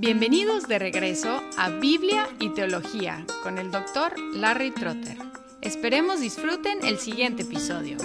Bienvenidos de regreso a Biblia y Teología con el doctor Larry Trotter. Esperemos disfruten el siguiente episodio.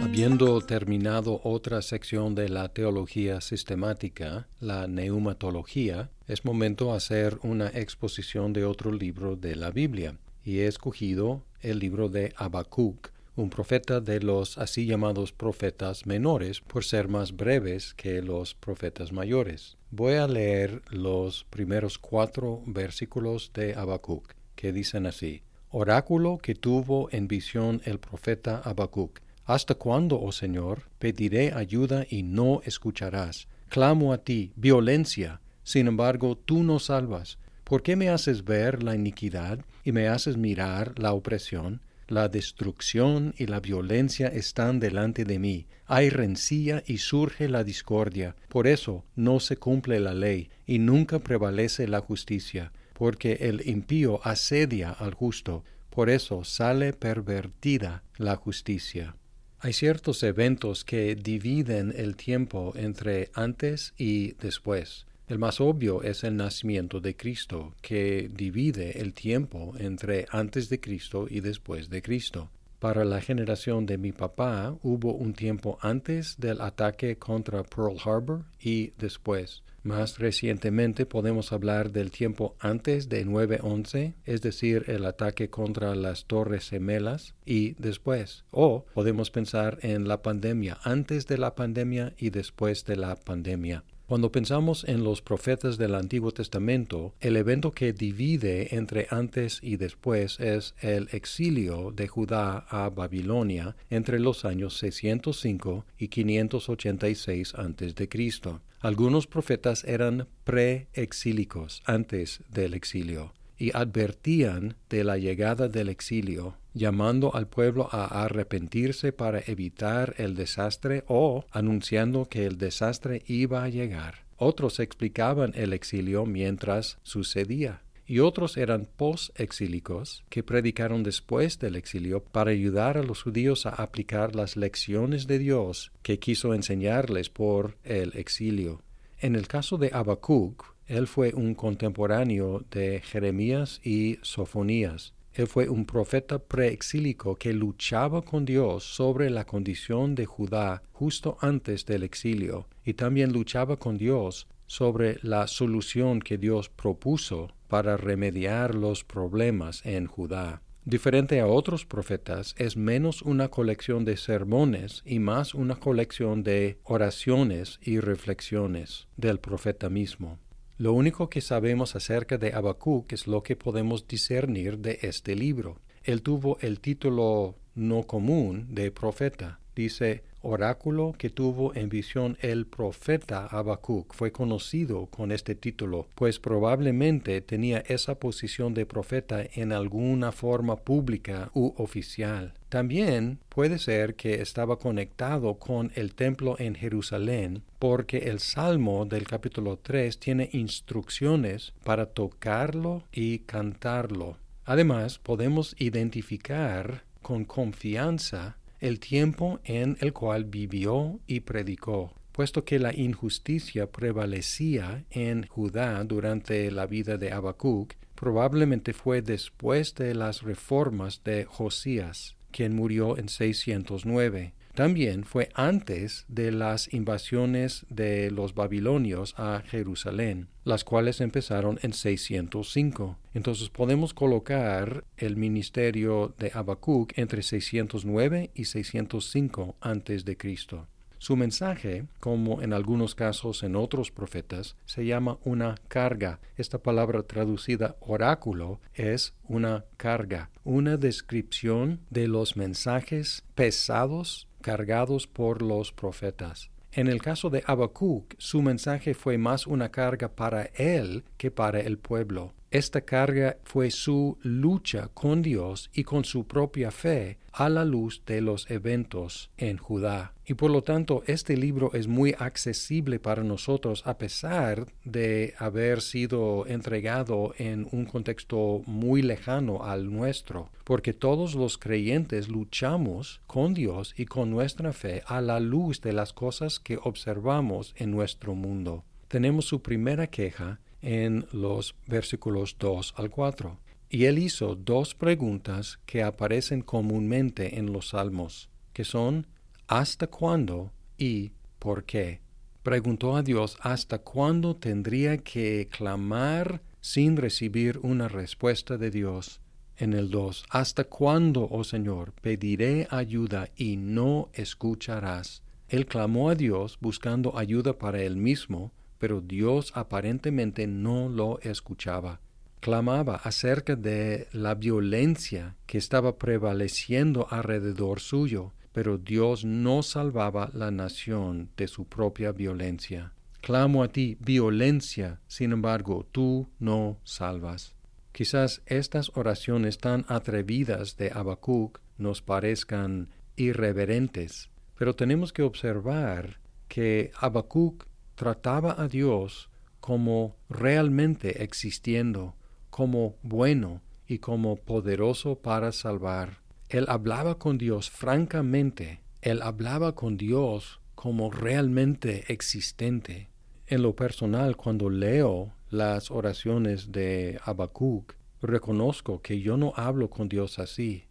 Habiendo terminado otra sección de la teología sistemática, la neumatología, es momento hacer una exposición de otro libro de la Biblia, y he escogido el libro de Habacuc, un profeta de los así llamados profetas menores, por ser más breves que los profetas mayores. Voy a leer los primeros cuatro versículos de Habacuc, que dicen así: Oráculo que tuvo en visión el profeta Habacuc. ¿Hasta cuándo, oh Señor, pediré ayuda y no escucharás? Clamo a ti, violencia, sin embargo tú no salvas. ¿Por qué me haces ver la iniquidad y me haces mirar la opresión? La destrucción y la violencia están delante de mí. Hay rencilla y surge la discordia. Por eso no se cumple la ley y nunca prevalece la justicia, porque el impío asedia al justo. Por eso sale pervertida la justicia. Hay ciertos eventos que dividen el tiempo entre antes y después. El más obvio es el nacimiento de Cristo, que divide el tiempo entre antes de Cristo y después de Cristo. Para la generación de mi papá hubo un tiempo antes del ataque contra Pearl Harbor y después. Más recientemente podemos hablar del tiempo antes de 9-11, es decir, el ataque contra las Torres Gemelas y después. O podemos pensar en la pandemia, antes de la pandemia y después de la pandemia. Cuando pensamos en los profetas del Antiguo Testamento, el evento que divide entre antes y después es el exilio de Judá a Babilonia entre los años 605 y 586 a.C. Algunos profetas eran preexílicos antes del exilio y advertían de la llegada del exilio, llamando al pueblo a arrepentirse para evitar el desastre o anunciando que el desastre iba a llegar. Otros explicaban el exilio mientras sucedía y otros eran post-exílicos que predicaron después del exilio para ayudar a los judíos a aplicar las lecciones de Dios que quiso enseñarles por el exilio. En el caso de Habacuc, él fue un contemporáneo de Jeremías y Sofonías. Él fue un profeta preexílico que luchaba con Dios sobre la condición de Judá justo antes del exilio y también luchaba con Dios sobre la solución que Dios propuso para remediar los problemas en Judá. Diferente a otros profetas, es menos una colección de sermones y más una colección de oraciones y reflexiones del profeta mismo. Lo único que sabemos acerca de Habacuc es lo que podemos discernir de este libro. Él tuvo el título no común de profeta. Dice, oráculo que tuvo en visión el profeta Habacuc fue conocido con este título, pues probablemente tenía esa posición de profeta en alguna forma pública u oficial. También puede ser que estaba conectado con el templo en Jerusalén, porque el Salmo del capítulo 3 tiene instrucciones para tocarlo y cantarlo. Además, podemos identificar con confianza el tiempo en el cual vivió y predicó, puesto que la injusticia prevalecía en Judá durante la vida de Habacuc, probablemente fue después de las reformas de Josías, quien murió en 609. También fue antes de las invasiones de los babilonios a Jerusalén, las cuales empezaron en 605. Entonces podemos colocar el ministerio de Habacuc entre 609 y 605 antes de Cristo. Su mensaje, como en algunos casos en otros profetas, se llama una carga. Esta palabra traducida oráculo es una carga, una descripción de los mensajes pesados cargados por los profetas. En el caso de Habacuc, su mensaje fue más una carga para él que para el pueblo. Esta carga fue su lucha con Dios y con su propia fe a la luz de los eventos en Judá. Y por lo tanto, este libro es muy accesible para nosotros a pesar de haber sido entregado en un contexto muy lejano al nuestro, porque todos los creyentes luchamos con Dios y con nuestra fe a la luz de las cosas que observamos en nuestro mundo. Tenemos su primera queja en los versículos 2 al 4. Y él hizo dos preguntas que aparecen comúnmente en los salmos, que son ¿hasta cuándo? y ¿por qué? Preguntó a Dios hasta cuándo tendría que clamar sin recibir una respuesta de Dios. En el 2, ¿hasta cuándo, oh Señor, pediré ayuda y no escucharás? Él clamó a Dios buscando ayuda para él mismo, pero Dios aparentemente no lo escuchaba. Clamaba acerca de la violencia que estaba prevaleciendo alrededor suyo, pero Dios no salvaba la nación de su propia violencia. Clamo a ti violencia, sin embargo, tú no salvas. Quizás estas oraciones tan atrevidas de Habacuc nos parezcan irreverentes, pero tenemos que observar que Habacuc trataba a Dios como realmente existiendo, como bueno y como poderoso para salvar. Él hablaba con Dios francamente, él hablaba con Dios como realmente existente. En lo personal, cuando leo las oraciones de Habacuc, reconozco que yo no hablo con Dios así.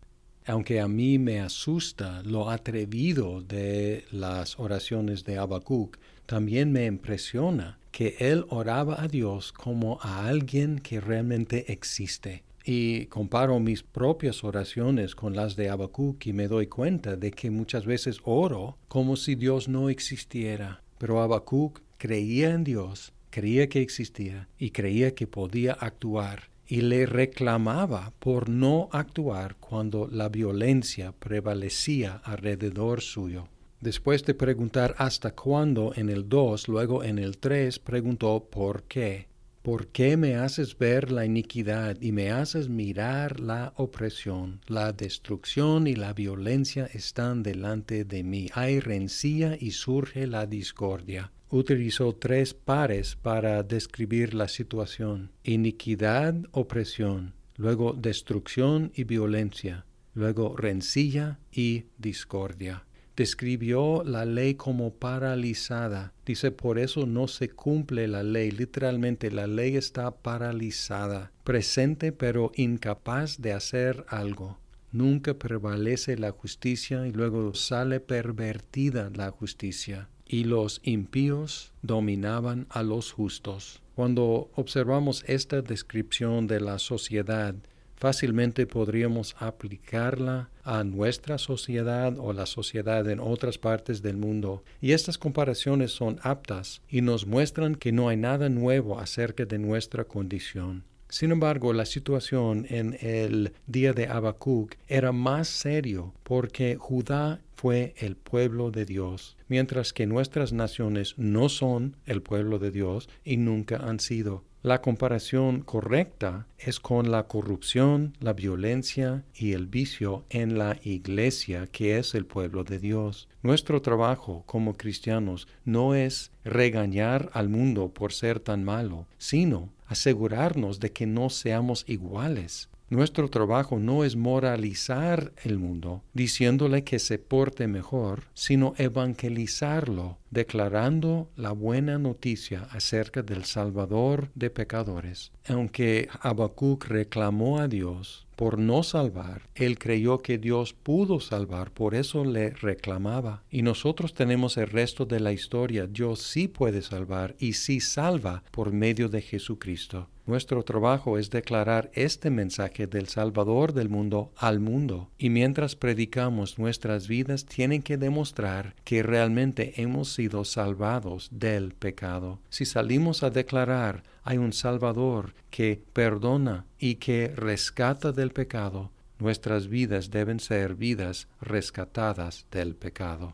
Aunque a mí me asusta lo atrevido de las oraciones de Habacuc, también me impresiona que él oraba a Dios como a alguien que realmente existe. Y comparo mis propias oraciones con las de Habacuc y me doy cuenta de que muchas veces oro como si Dios no existiera. Pero Habacuc creía en Dios, creía que existía y creía que podía actuar y le reclamaba por no actuar cuando la violencia prevalecía alrededor suyo. Después de preguntar hasta cuándo en el 2, luego en el 3 preguntó por qué. ¿Por qué me haces ver la iniquidad y me haces mirar la opresión? La destrucción y la violencia están delante de mí. Hay rencilla y surge la discordia. Utilizó tres pares para describir la situación. Iniquidad, opresión, luego destrucción y violencia, luego rencilla y discordia describió la ley como paralizada. Dice, por eso no se cumple la ley. Literalmente, la ley está paralizada, presente pero incapaz de hacer algo. Nunca prevalece la justicia y luego sale pervertida la justicia. Y los impíos dominaban a los justos. Cuando observamos esta descripción de la sociedad, fácilmente podríamos aplicarla a nuestra sociedad o la sociedad en otras partes del mundo. Y estas comparaciones son aptas y nos muestran que no hay nada nuevo acerca de nuestra condición. Sin embargo, la situación en el día de Habacuc era más serio porque Judá fue el pueblo de Dios, mientras que nuestras naciones no son el pueblo de Dios y nunca han sido. La comparación correcta es con la corrupción, la violencia y el vicio en la iglesia que es el pueblo de Dios. Nuestro trabajo como cristianos no es regañar al mundo por ser tan malo, sino asegurarnos de que no seamos iguales. Nuestro trabajo no es moralizar el mundo, diciéndole que se porte mejor, sino evangelizarlo, declarando la buena noticia acerca del Salvador de pecadores. Aunque Habacuc reclamó a Dios por no salvar, él creyó que Dios pudo salvar, por eso le reclamaba. Y nosotros tenemos el resto de la historia. Dios sí puede salvar y sí salva por medio de Jesucristo. Nuestro trabajo es declarar este mensaje del Salvador del mundo al mundo. Y mientras predicamos, nuestras vidas tienen que demostrar que realmente hemos sido salvados del pecado. Si salimos a declarar hay un Salvador que perdona y que rescata del pecado, nuestras vidas deben ser vidas rescatadas del pecado.